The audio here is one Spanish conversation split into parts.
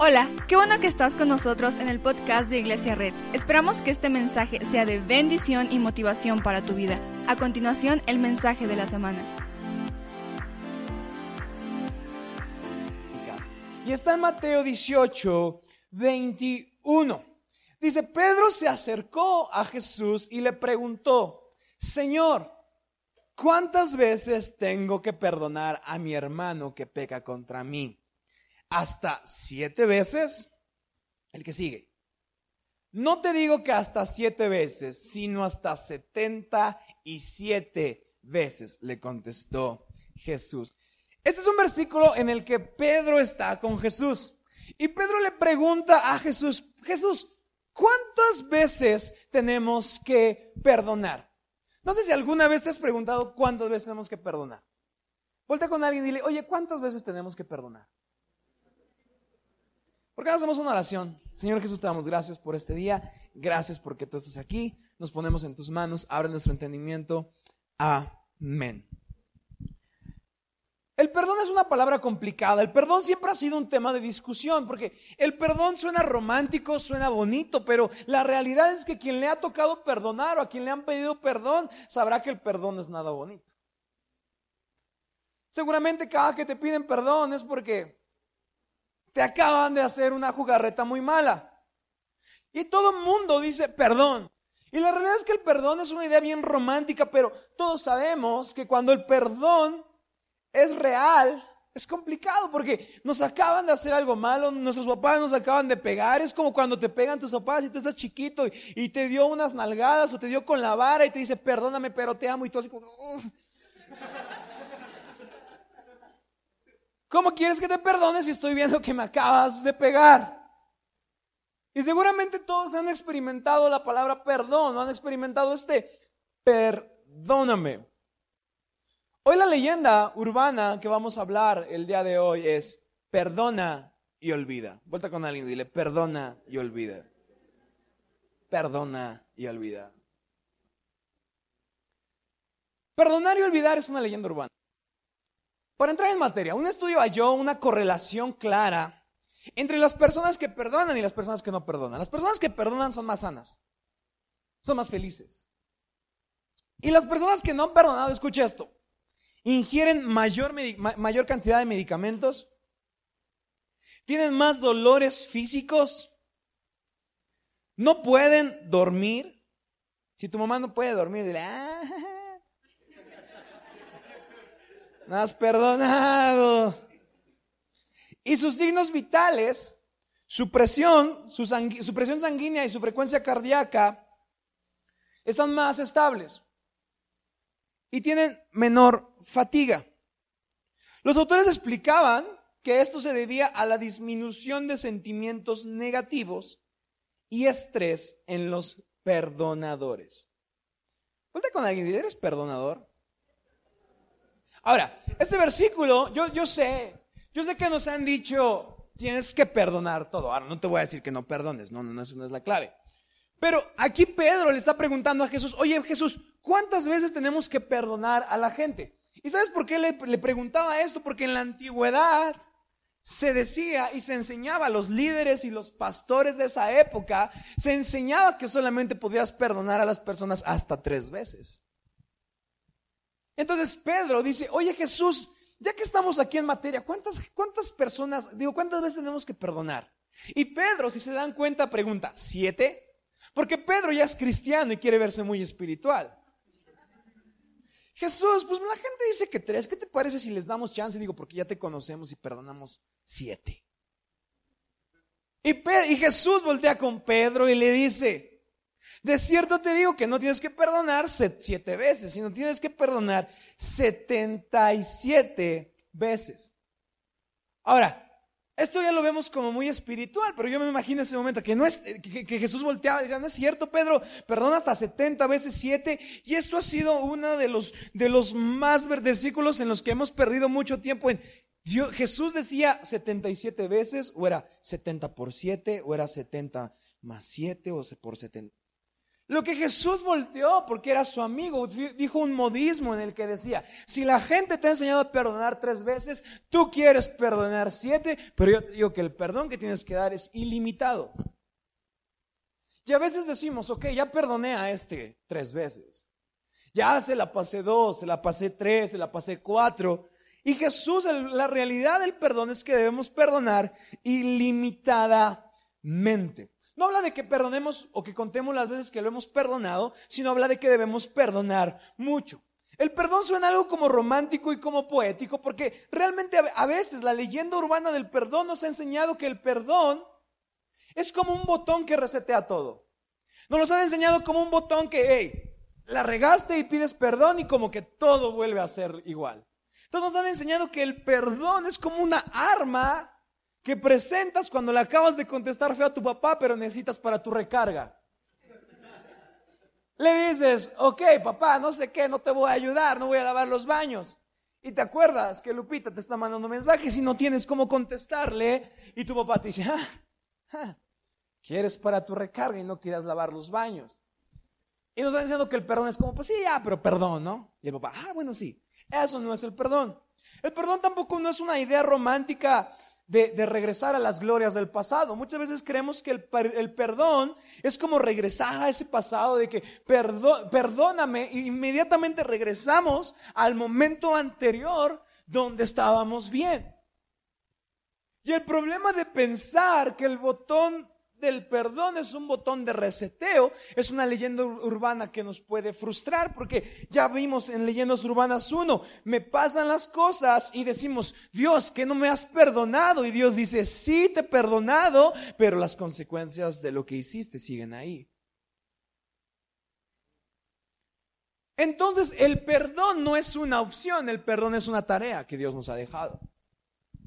Hola, qué bueno que estás con nosotros en el podcast de Iglesia Red. Esperamos que este mensaje sea de bendición y motivación para tu vida. A continuación, el mensaje de la semana. Y está en Mateo 18, 21. Dice, Pedro se acercó a Jesús y le preguntó, Señor, ¿cuántas veces tengo que perdonar a mi hermano que peca contra mí? Hasta siete veces, el que sigue. No te digo que hasta siete veces, sino hasta setenta y siete veces, le contestó Jesús. Este es un versículo en el que Pedro está con Jesús. Y Pedro le pregunta a Jesús, Jesús, ¿cuántas veces tenemos que perdonar? No sé si alguna vez te has preguntado cuántas veces tenemos que perdonar. Vuelta con alguien y dile, oye, ¿cuántas veces tenemos que perdonar? ¿Por qué hacemos una oración? Señor Jesús, te damos gracias por este día. Gracias porque tú estás aquí. Nos ponemos en tus manos. Abre nuestro entendimiento. Amén. El perdón es una palabra complicada. El perdón siempre ha sido un tema de discusión porque el perdón suena romántico, suena bonito, pero la realidad es que quien le ha tocado perdonar o a quien le han pedido perdón sabrá que el perdón es nada bonito. Seguramente cada que te piden perdón es porque te acaban de hacer una jugarreta muy mala. Y todo el mundo dice perdón. Y la realidad es que el perdón es una idea bien romántica, pero todos sabemos que cuando el perdón es real, es complicado porque nos acaban de hacer algo malo, nuestros papás nos acaban de pegar, es como cuando te pegan tus papás y tú estás chiquito y, te dio unas nalgadas o te dio con la vara y te dice, perdóname, pero te amo y tú así como... ¿Cómo quieres que te perdone si estoy viendo que me acabas de pegar? Y seguramente todos han experimentado la palabra perdón, no han experimentado este perdóname. Hoy la leyenda urbana que vamos a hablar el día de hoy es perdona y olvida. Vuelta con alguien y dile perdona y olvida. Perdona y olvida. Perdonar y olvidar es una leyenda urbana. Para entrar en materia, un estudio halló una correlación clara entre las personas que perdonan y las personas que no perdonan. Las personas que perdonan son más sanas, son más felices. Y las personas que no han perdonado, escucha esto, ingieren mayor, mayor cantidad de medicamentos, tienen más dolores físicos, no pueden dormir. Si tu mamá no puede dormir, dile, ah, has perdonado. Y sus signos vitales, su presión, su, su, presión sanguínea y su frecuencia cardíaca están más estables y tienen menor fatiga. Los autores explicaban que esto se debía a la disminución de sentimientos negativos y estrés en los perdonadores. Ponte con alguien, ¿eres perdonador? Ahora, este versículo, yo, yo sé, yo sé que nos han dicho, tienes que perdonar todo. Ahora, no te voy a decir que no perdones, no, no, no, eso no es la clave. Pero aquí Pedro le está preguntando a Jesús, oye Jesús, ¿cuántas veces tenemos que perdonar a la gente? ¿Y sabes por qué le, le preguntaba esto? Porque en la antigüedad se decía y se enseñaba a los líderes y los pastores de esa época, se enseñaba que solamente podías perdonar a las personas hasta tres veces. Entonces Pedro dice, oye Jesús, ya que estamos aquí en materia, ¿cuántas, cuántas personas, digo, cuántas veces tenemos que perdonar? Y Pedro, si se dan cuenta, pregunta, ¿siete? Porque Pedro ya es cristiano y quiere verse muy espiritual. Jesús, pues la gente dice que tres. ¿Qué te parece si les damos chance? Digo, porque ya te conocemos y perdonamos siete. Y, y Jesús voltea con Pedro y le dice, de cierto te digo que no tienes que perdonar siete veces, sino tienes que perdonar 77 veces. Ahora, esto ya lo vemos como muy espiritual, pero yo me imagino ese momento que, que, Jesús volteaba y decía, no es cierto, Pedro, perdona hasta 70 veces 7. Y esto ha sido uno de los, de los más versículos en los que hemos perdido mucho tiempo en... Jesús decía 77 veces, o era 70 por 7, o era 70 más 7, o por 70. Lo que Jesús volteó porque era su amigo, dijo un modismo en el que decía, si la gente te ha enseñado a perdonar tres veces, tú quieres perdonar siete, pero yo te digo que el perdón que tienes que dar es ilimitado. Y a veces decimos, ok, ya perdoné a este tres veces. Ya se la pasé dos, se la pasé tres, se la pasé cuatro. Y Jesús, la realidad del perdón es que debemos perdonar ilimitadamente. No habla de que perdonemos o que contemos las veces que lo hemos perdonado, sino habla de que debemos perdonar mucho. El perdón suena algo como romántico y como poético, porque realmente a veces la leyenda urbana del perdón nos ha enseñado que el perdón es como un botón que resetea todo. Nos han enseñado como un botón que, hey, la regaste y pides perdón y como que todo vuelve a ser igual. Entonces nos han enseñado que el perdón es como una arma que presentas cuando le acabas de contestar feo a tu papá, pero necesitas para tu recarga. Le dices, ok, papá, no sé qué, no te voy a ayudar, no voy a lavar los baños. Y te acuerdas que Lupita te está mandando mensajes y no tienes cómo contestarle. Y tu papá te dice, ah, ah quieres para tu recarga y no quieras lavar los baños. Y nos están diciendo que el perdón es como, pues sí, ya, pero perdón, ¿no? Y el papá, ah, bueno, sí. Eso no es el perdón. El perdón tampoco no es una idea romántica de, regresar a las glorias del pasado. Muchas veces creemos que el, perdón es como regresar a ese pasado de que perdóname e inmediatamente regresamos al momento anterior donde estábamos bien. Y el problema de pensar que el botón del perdón es un botón de reseteo, es una leyenda urbana que nos puede frustrar porque ya vimos en leyendas urbanas uno, me pasan las cosas y decimos, Dios, que no me has perdonado y Dios dice, sí te he perdonado, pero las consecuencias de lo que hiciste siguen ahí. Entonces el perdón no es una opción, el perdón es una tarea que Dios nos ha dejado.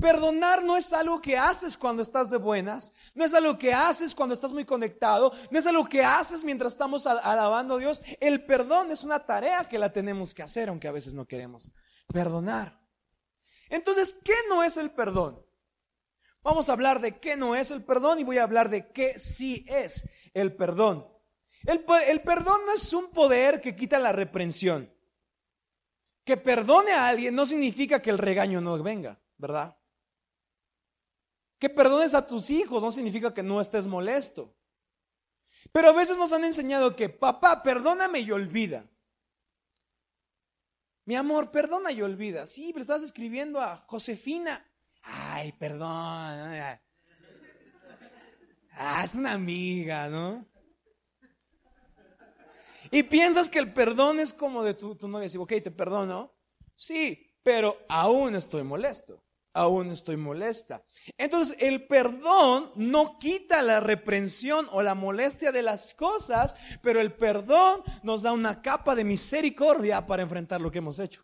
Perdonar no es algo que haces cuando estás de buenas, no es algo que haces cuando estás muy conectado, no es algo que haces mientras estamos alabando a Dios. El perdón es una tarea que la tenemos que hacer, aunque a veces no queremos perdonar. Entonces, ¿qué no es el perdón? Vamos a hablar de qué no es el perdón y voy a hablar de qué sí es el perdón. El, el perdón no es un poder que quita la reprensión. Que perdone a alguien no significa que el regaño no venga, ¿verdad? Que perdones a tus hijos no significa que no estés molesto. Pero a veces nos han enseñado que, papá, perdóname y olvida. Mi amor, perdona y olvida. Sí, pero estás escribiendo a Josefina. Ay, perdón. Ah, es una amiga, ¿no? Y piensas que el perdón es como de tu, novia. Dice, ok, te perdono. Sí, pero aún estoy molesto aún estoy molesta. Entonces, el perdón no quita la reprensión o la molestia de las cosas, pero el perdón nos da una capa de misericordia para enfrentar lo que hemos hecho.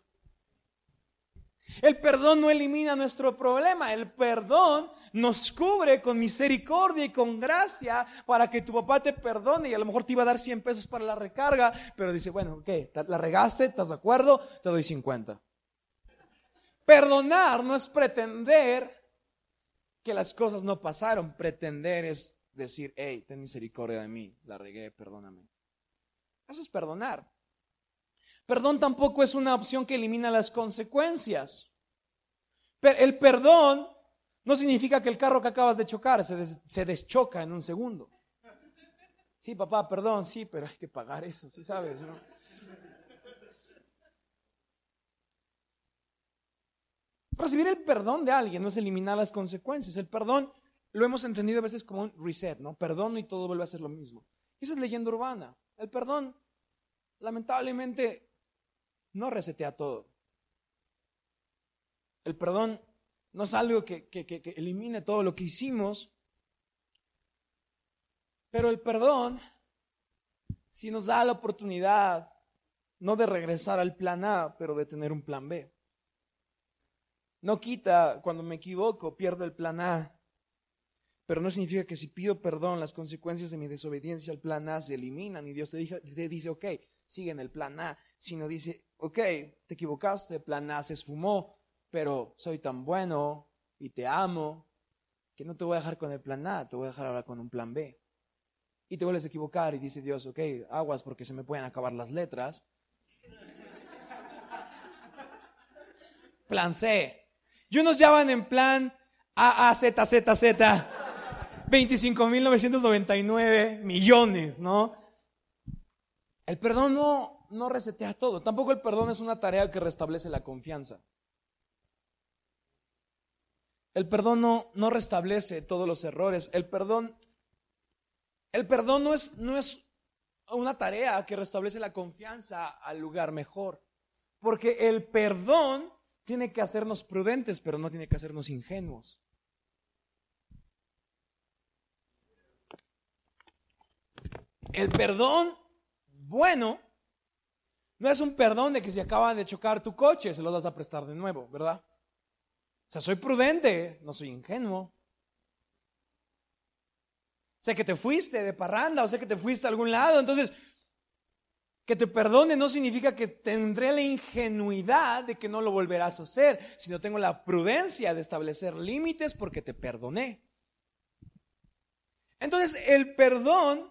El perdón no elimina nuestro problema, el perdón nos cubre con misericordia y con gracia para que tu papá te perdone y a lo mejor te iba a dar 100 pesos para la recarga, pero dice, bueno, ¿qué? ¿La regaste? ¿Estás de acuerdo? Te doy 50. Perdonar no es pretender que las cosas no pasaron. Pretender es decir, hey, ten misericordia de mí, la regué, perdóname. Eso es perdonar. Perdón tampoco es una opción que elimina las consecuencias. El perdón no significa que el carro que acabas de chocar se, se deschoca en un segundo. Sí, papá, perdón, sí, pero hay que pagar eso, ¿sí sabes? ¿no? Recibir el perdón de alguien no es eliminar las consecuencias. El perdón lo hemos entendido a veces como un reset, ¿no? Perdono y todo vuelve a ser lo mismo. Esa es leyenda urbana. El perdón, lamentablemente, no resetea todo. El perdón no es algo que, que elimine todo lo que hicimos, pero el perdón, si nos da la oportunidad, no de regresar al plan A, pero de tener un plan B. No quita cuando me equivoco, pierdo el plan A. Pero no significa que si pido perdón, las consecuencias de mi desobediencia al plan A se eliminan y Dios te, dice, ok, sigue en el plan A. Sino dice, ok, te equivocaste, plan A se esfumó, pero soy tan bueno y te amo que no te voy a dejar con el plan A, te voy a dejar ahora con un plan B. y te vuelves a equivocar y dice Dios, ok, aguas porque se me pueden acabar las letras. Plan C. Y unos ya van en plan A, A, Z, Z, Z. 25.999 millones, ¿no? El perdón no, no resetea todo. Tampoco el perdón es una tarea que restablece la confianza. El perdón no, no restablece todos los errores. El perdón, el perdón no es, no es una tarea que restablece la confianza al lugar mejor. Porque el perdón tiene que hacernos prudentes, pero no tiene que hacernos ingenuos. El perdón bueno no es un perdón de que si acaban de chocar tu coche, se lo das a prestar de nuevo, ¿verdad? O sea, soy prudente, no soy ingenuo. Sé que te fuiste de parranda o sé que te fuiste a algún lado, entonces que te perdone no significa que tendré la ingenuidad de que no lo volverás a hacer, sino tengo la prudencia de establecer límites porque te perdoné. Entonces, el perdón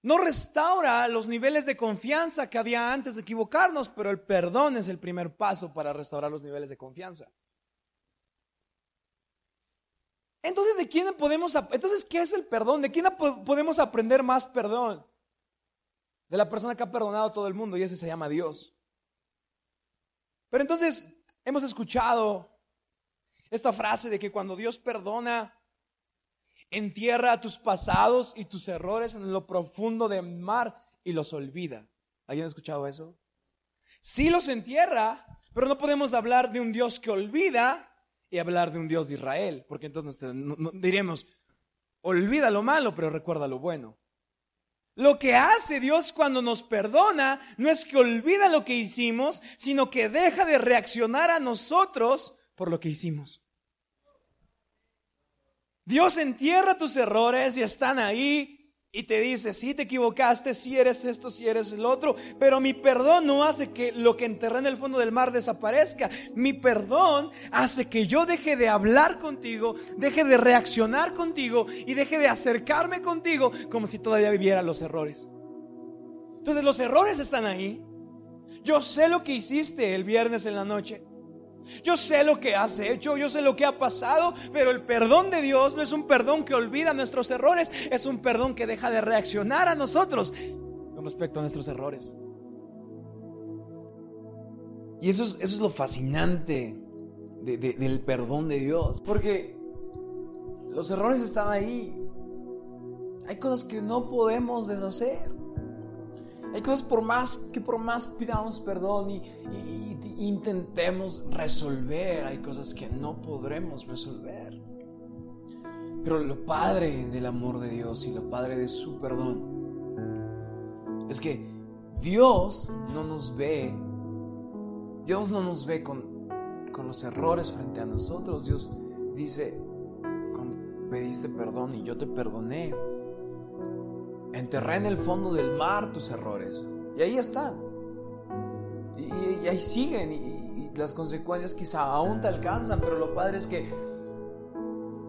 no restaura los niveles de confianza que había antes de equivocarnos, pero el perdón es el primer paso para restaurar los niveles de confianza. Entonces, ¿de quién podemos entonces qué es el perdón? ¿De quién podemos aprender más perdón? De la persona que ha perdonado a todo el mundo y ese se llama Dios. Pero entonces hemos escuchado esta frase de que cuando Dios perdona entierra tus pasados y tus errores en lo profundo del mar y los olvida. ¿Alguien ha escuchado eso? Sí los entierra, pero no podemos hablar de un Dios que olvida y hablar de un Dios de Israel, porque entonces diremos, olvida lo malo, pero recuerda lo bueno. Lo que hace Dios cuando nos perdona no es que olvida lo que hicimos, sino que deja de reaccionar a nosotros por lo que hicimos. Dios entierra tus errores y están ahí y te dice, si te equivocaste, si eres esto, si eres el otro, pero mi perdón no hace que lo que enterré en el fondo del mar desaparezca. Mi perdón hace que yo deje de hablar contigo, deje de reaccionar contigo y deje de acercarme contigo como si todavía viviera los errores. Entonces los errores están ahí. Yo sé lo que hiciste el viernes en la noche. Yo sé lo que has hecho, yo sé lo que ha pasado, pero el perdón de Dios no es un perdón que olvida nuestros errores, es un perdón que deja de reaccionar a nosotros con respecto a nuestros errores. Y eso es, eso es lo fascinante del perdón de Dios, porque los errores están ahí. Hay cosas que no podemos deshacer. Hay cosas por más que por más pidamos perdón y, intentemos resolver, hay cosas que no podremos resolver. Pero lo padre del amor de Dios y lo padre de su perdón es que Dios no nos ve, Dios no nos ve con, con los errores frente a nosotros. Dios dice, pediste perdón y yo te perdoné. Enterré en el fondo del mar tus errores. Y ahí están. Y, ahí siguen. Y, las consecuencias quizá aún te alcanzan. Pero lo padre es que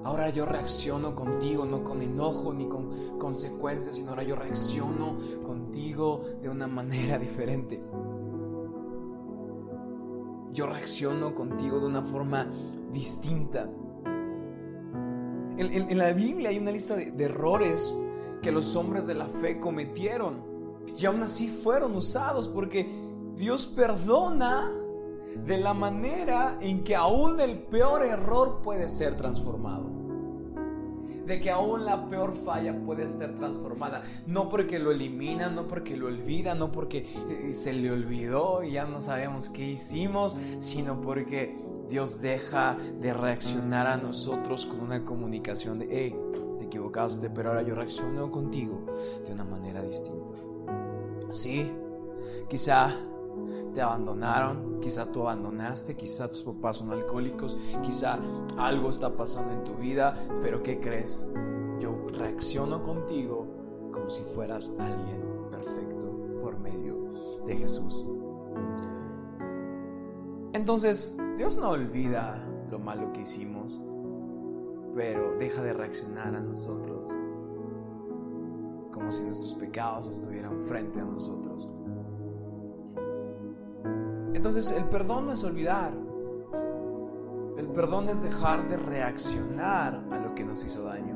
ahora yo reacciono contigo, no con enojo ni con consecuencias, sino ahora yo reacciono contigo de una manera diferente. Yo reacciono contigo de una forma distinta. En, la Biblia hay una lista de errores que los hombres de la fe cometieron. Y aún así fueron usados porque Dios perdona de la manera en que aún el peor error puede ser transformado. De que aún la peor falla puede ser transformada. No porque lo elimina, no porque lo olvida, no porque eh, se le olvidó y ya no sabemos qué hicimos, sino porque Dios deja de reaccionar a nosotros con una comunicación de, hey, equivocaste, pero ahora yo reacciono contigo de una manera distinta. Sí, quizá te abandonaron, quizá tú abandonaste, quizá tus papás son alcohólicos, quizá algo está pasando en tu vida, pero ¿qué crees? Yo reacciono contigo como si fueras alguien perfecto por medio de Jesús. Entonces, Dios no olvida lo malo que hicimos. Pero deja de reaccionar a nosotros como si nuestros pecados estuvieran frente a nosotros. Entonces el perdón no es olvidar, el perdón es dejar de reaccionar a lo que nos hizo daño.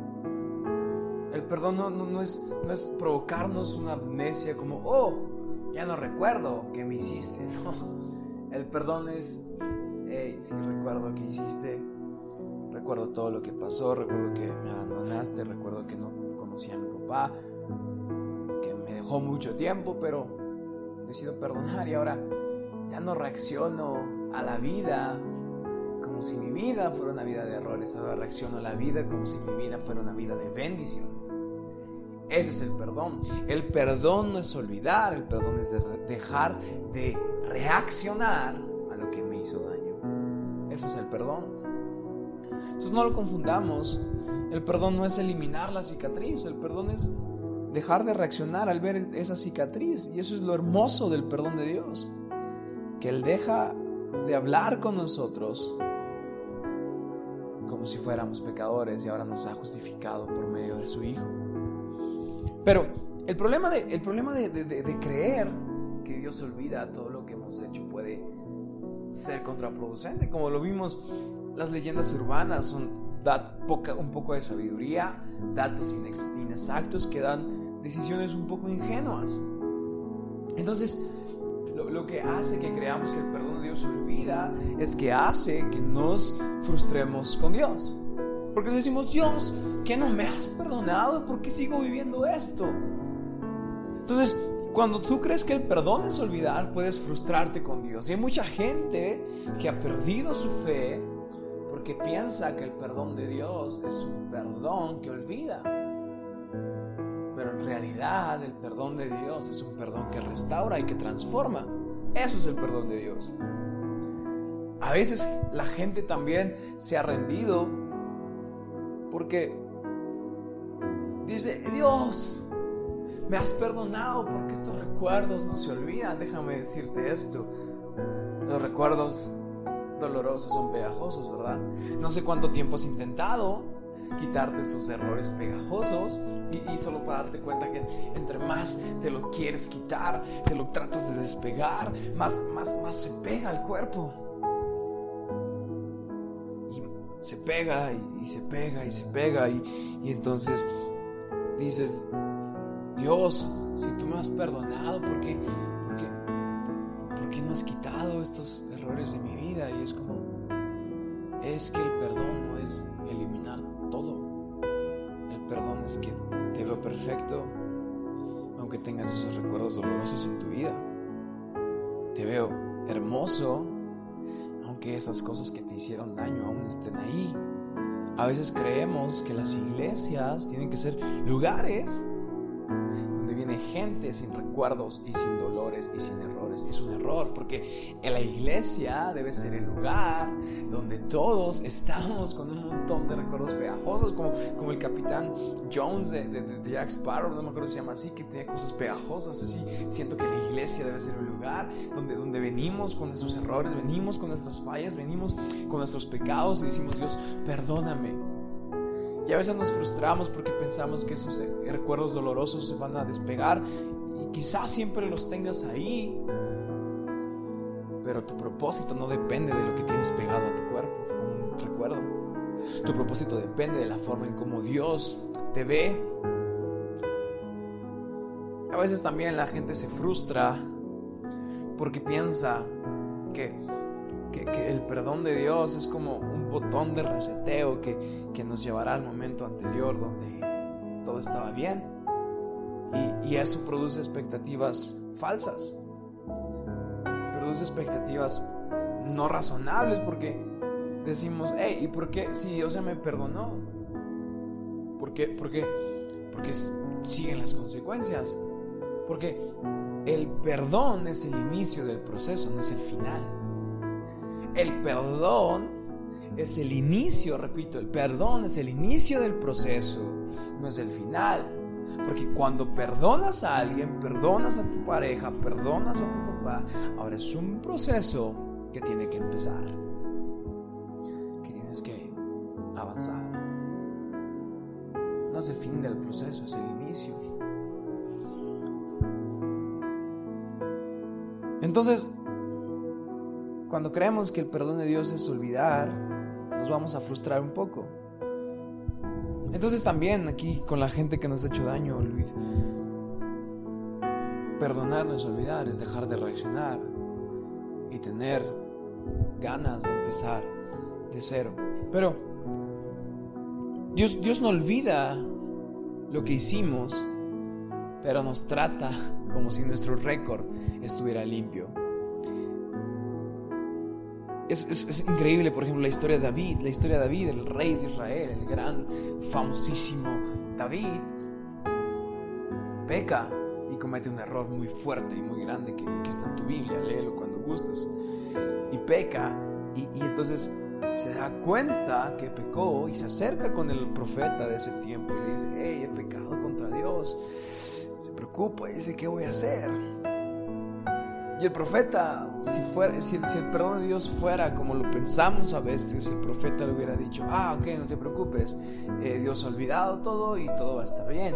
El perdón no, es, no es provocarnos una amnesia como, oh, ya no recuerdo que me hiciste. No, el perdón es, hey, sí recuerdo que hiciste, recuerdo todo lo que pasó, recuerdo que me abandonaste, recuerdo que no conocía a mi papá, que me dejó mucho tiempo, pero decido perdonar y ahora ya no reacciono a la vida como si mi vida fuera una vida de errores, ahora reacciono a la vida como si mi vida fuera una vida de bendiciones. Eso es el perdón. El perdón no es olvidar, el perdón es dejar de reaccionar a lo que me hizo daño. Eso es el perdón. Entonces no lo confundamos. El perdón no es eliminar la cicatriz, el perdón es dejar de reaccionar al ver esa cicatriz. Y eso es lo hermoso del perdón de Dios. Que Él deja de hablar con nosotros como si fuéramos pecadores y ahora nos ha justificado por medio de su Hijo. Pero el problema de, el problema de, creer que Dios olvida todo lo que hemos hecho puede ser contraproducente. Como lo vimos, las leyendas urbanas son poca, un poco de sabiduría, datos inexactos que dan decisiones un poco ingenuas. Entonces, lo, que hace que creamos que el perdón de Dios olvida es que hace que nos frustremos con Dios. Porque decimos, Dios, ¿qué no me has perdonado? ¿Por qué sigo viviendo esto? Entonces, cuando tú crees que el perdón es olvidar, puedes frustrarte con Dios. Y hay mucha gente que ha perdido su fe porque piensa que el perdón de Dios es un perdón que olvida. Pero en realidad el perdón de Dios es un perdón que restaura y que transforma. Eso es el perdón de Dios. A veces la gente también se ha rendido porque dice, Dios, me has perdonado porque estos recuerdos no se olvidan. Déjame decirte esto. Los recuerdos dolorosos son pegajosos, ¿verdad? No sé cuánto tiempo has intentado quitarte esos errores pegajosos y, solo para darte cuenta que entre más te lo quieres quitar, te lo tratas de despegar, más, más, más se pega al cuerpo. Y se pega y, se pega y se pega y, y entonces dices, Dios, si tú me has perdonado, ¿por qué, por, qué, por qué no has quitado estos errores de mi vida? Y es como, es que el perdón no es eliminar todo. El perdón es que te veo perfecto, aunque tengas esos recuerdos dolorosos en tu vida. Te veo hermoso, aunque esas cosas que te hicieron daño aún estén ahí. A veces creemos que las iglesias tienen que ser lugares viene gente sin recuerdos y sin dolores y sin errores. Es un error porque en la iglesia debe ser el lugar donde todos estamos con un montón de recuerdos pegajosos, como, como el capitán Jones de, de, Jack Sparrow, no me acuerdo si se llama así, que tiene cosas pegajosas. Así siento que la iglesia debe ser un lugar donde, donde venimos con nuestros errores, venimos con nuestras fallas, venimos con nuestros pecados y decimos, Dios, perdóname y a veces nos frustramos porque pensamos que esos recuerdos dolorosos se van a despegar y quizás siempre los tengas ahí. Pero tu propósito no depende de lo que tienes pegado a tu cuerpo como un recuerdo. Tu propósito depende de la forma en cómo Dios te ve. A veces también la gente se frustra porque piensa que, que el perdón de Dios es como un botón de reseteo que, nos llevará al momento anterior donde todo estaba bien. Y, eso produce expectativas falsas. Produce expectativas no razonables porque decimos, hey, ¿y por qué si Dios ya me perdonó? ¿Por qué? ¿Por qué? Porque siguen las consecuencias. Porque el perdón es el inicio del proceso, no es el final. El perdón es el inicio, repito, el perdón es el inicio del proceso, no es el final. Porque cuando perdonas a alguien, perdonas a tu pareja, perdonas a tu papá, ahora es un proceso que tiene que empezar, que tienes que avanzar. No es el fin del proceso, es el inicio. Entonces, cuando creemos que el perdón de Dios es olvidar, nos vamos a frustrar un poco. Entonces también aquí con la gente que nos ha hecho daño, olvida. Perdonar no es olvidar, es dejar de reaccionar y tener ganas de empezar de cero. Pero Dios, Dios no olvida lo que hicimos, pero nos trata como si nuestro récord estuviera limpio. Es, es, increíble, por ejemplo, la historia de David, la historia de David, el rey de Israel, el gran, famosísimo David, peca y comete un error muy fuerte y muy grande que, está en tu Biblia, léelo cuando gustes. Y peca y, y entonces se da cuenta que pecó y se acerca con el profeta de ese tiempo y le dice, hey, he pecado contra Dios. Se preocupa y dice, ¿qué voy a hacer? Y el profeta, si, fuera, si, el perdón de Dios fuera como lo pensamos a veces, el profeta le hubiera dicho, ah, ok, no te preocupes, eh, Dios ha olvidado todo y todo va a estar bien.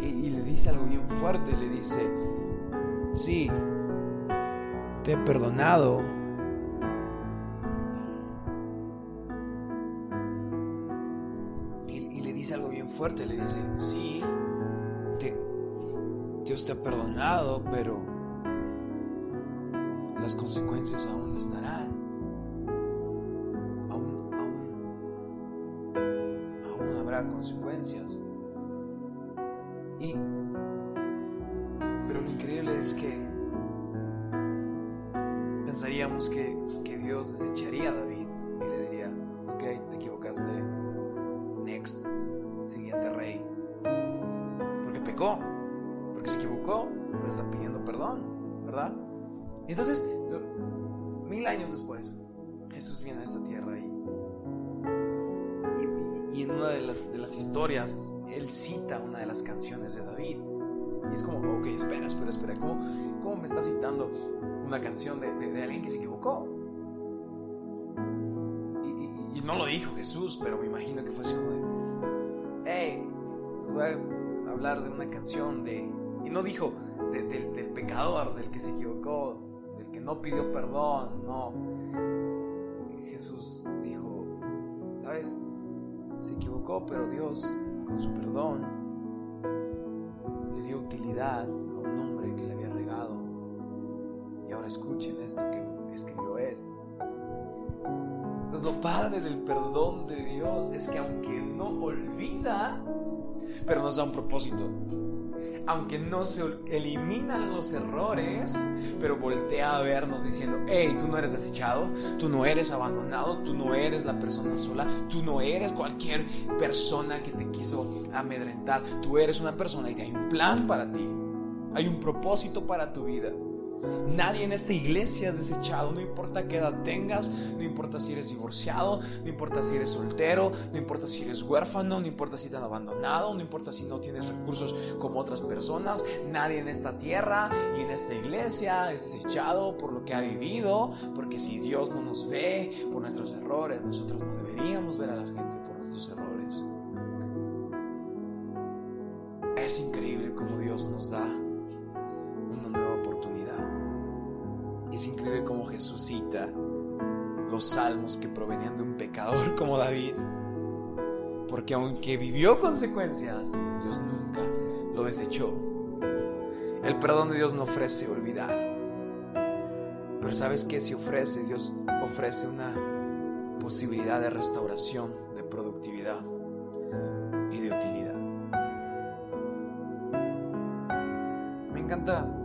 Y, y le dice algo bien fuerte, le dice, sí, te he perdonado. Y, le dice algo bien fuerte, le dice, sí, Dios te ha perdonado, pero las consecuencias aún estarán. Aún, aún, aún habrá consecuencias. Y, pero lo increíble es que pensaríamos que, que Dios desecharía a David y le diría, ok, te equivocaste, next, siguiente rey. Porque pecó, porque se equivocó, pero está pidiendo perdón, ¿verdad? Entonces, historias, él cita una de las canciones de David. Y es como, ok, espera, espera, espera, ¿cómo, cómo me está citando una canción de, de, alguien que se equivocó? Y, no lo dijo Jesús, pero me imagino que fue así como de, hey, les voy a hablar de una canción de... Y no dijo del pecador, del que se equivocó, que no pidió perdón, no. Jesús dijo, ¿sabes? Se equivocó, pero Dios, con su perdón, le dio utilidad a un hombre que le había regado. Y ahora escuchen esto que escribió él. Entonces lo padre del perdón de Dios es que aunque no olvida, pero nos da un propósito aunque no se eliminan los errores, pero voltea a vernos diciendo, hey, tú no eres desechado, tú no eres abandonado, tú no eres la persona sola, tú no eres cualquier persona que te quiso amedrentar, tú eres una persona y hay un plan para ti, hay un propósito para tu vida. Nadie en esta iglesia es desechado, no importa qué edad tengas, no importa si eres divorciado, no importa si eres soltero, no importa si eres huérfano, no importa si te han abandonado, no importa si no tienes recursos como otras personas, nadie en esta tierra y en esta iglesia es desechado por lo que ha vivido, porque si Dios no nos ve por nuestros errores, nosotros no deberíamos ver a la gente por nuestros errores. Es increíble cómo Dios nos da una nueva oportunidad. Es increíble cómo Jesús cita los salmos que provenían de un pecador como David. Porque aunque vivió consecuencias, Dios nunca lo desechó. El perdón de Dios no ofrece olvidar. Pero ¿sabes qué? Si ofrece, Dios ofrece una posibilidad de restauración, de productividad y de utilidad. Me encanta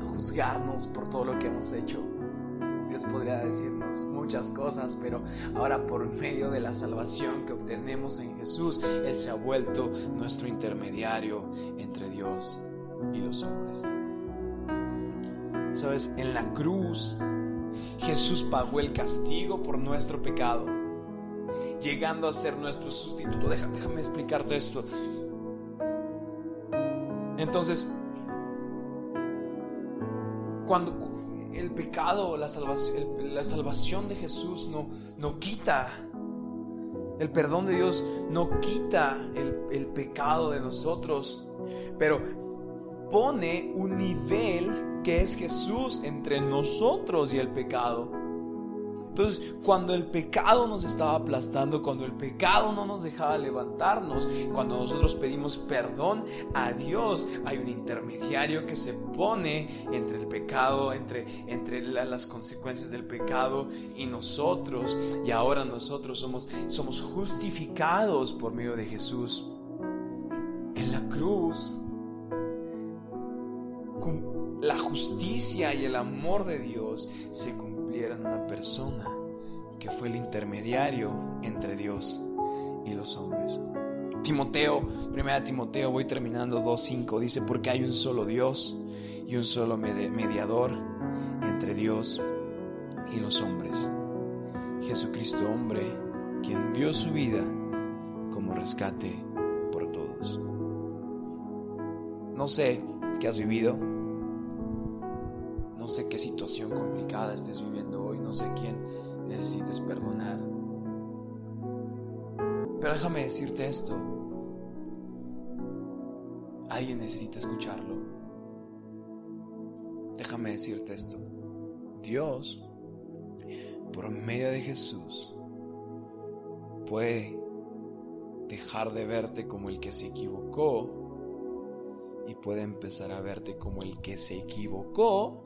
juzgarnos por todo lo que hemos hecho, podría decirnos muchas cosas, pero ahora por medio de la salvación que obtenemos en Jesús, Él se ha vuelto nuestro intermediario entre Dios y los hombres. Sabes, en la cruz Jesús pagó el castigo por nuestro pecado, llegando a ser nuestro sustituto. déjame explicarte esto. Entonces, cuando el pecado, la salvación, la salvación de Jesús no, no quita, el perdón de Dios no quita el, el pecado de nosotros, pero pone un nivel que es Jesús entre nosotros y el pecado. Entonces, cuando el pecado nos estaba aplastando, cuando el pecado no nos dejaba levantarnos, cuando nosotros pedimos perdón a Dios, hay un intermediario que se pone entre el pecado, entre, entre las consecuencias del pecado y nosotros. Y ahora nosotros somos, somos justificados por medio de Jesús. En la cruz, la justicia y el amor de Dios se en una persona que fue el intermediario entre Dios y los hombres. Timoteo, primera Timoteo, voy terminando 2.5, dice, porque hay un solo Dios y un solo mediador entre Dios y los hombres. Jesucristo hombre, quien dio su vida como rescate por todos. No sé qué has vivido, no sé qué situación complicada estés viviendo hoy, no sé quién necesites perdonar. Pero déjame decirte esto. Alguien necesita escucharlo. Déjame decirte esto. Dios, por medio de Jesús, puede dejar de verte como el que se equivocó y puede empezar a verte como el que se equivocó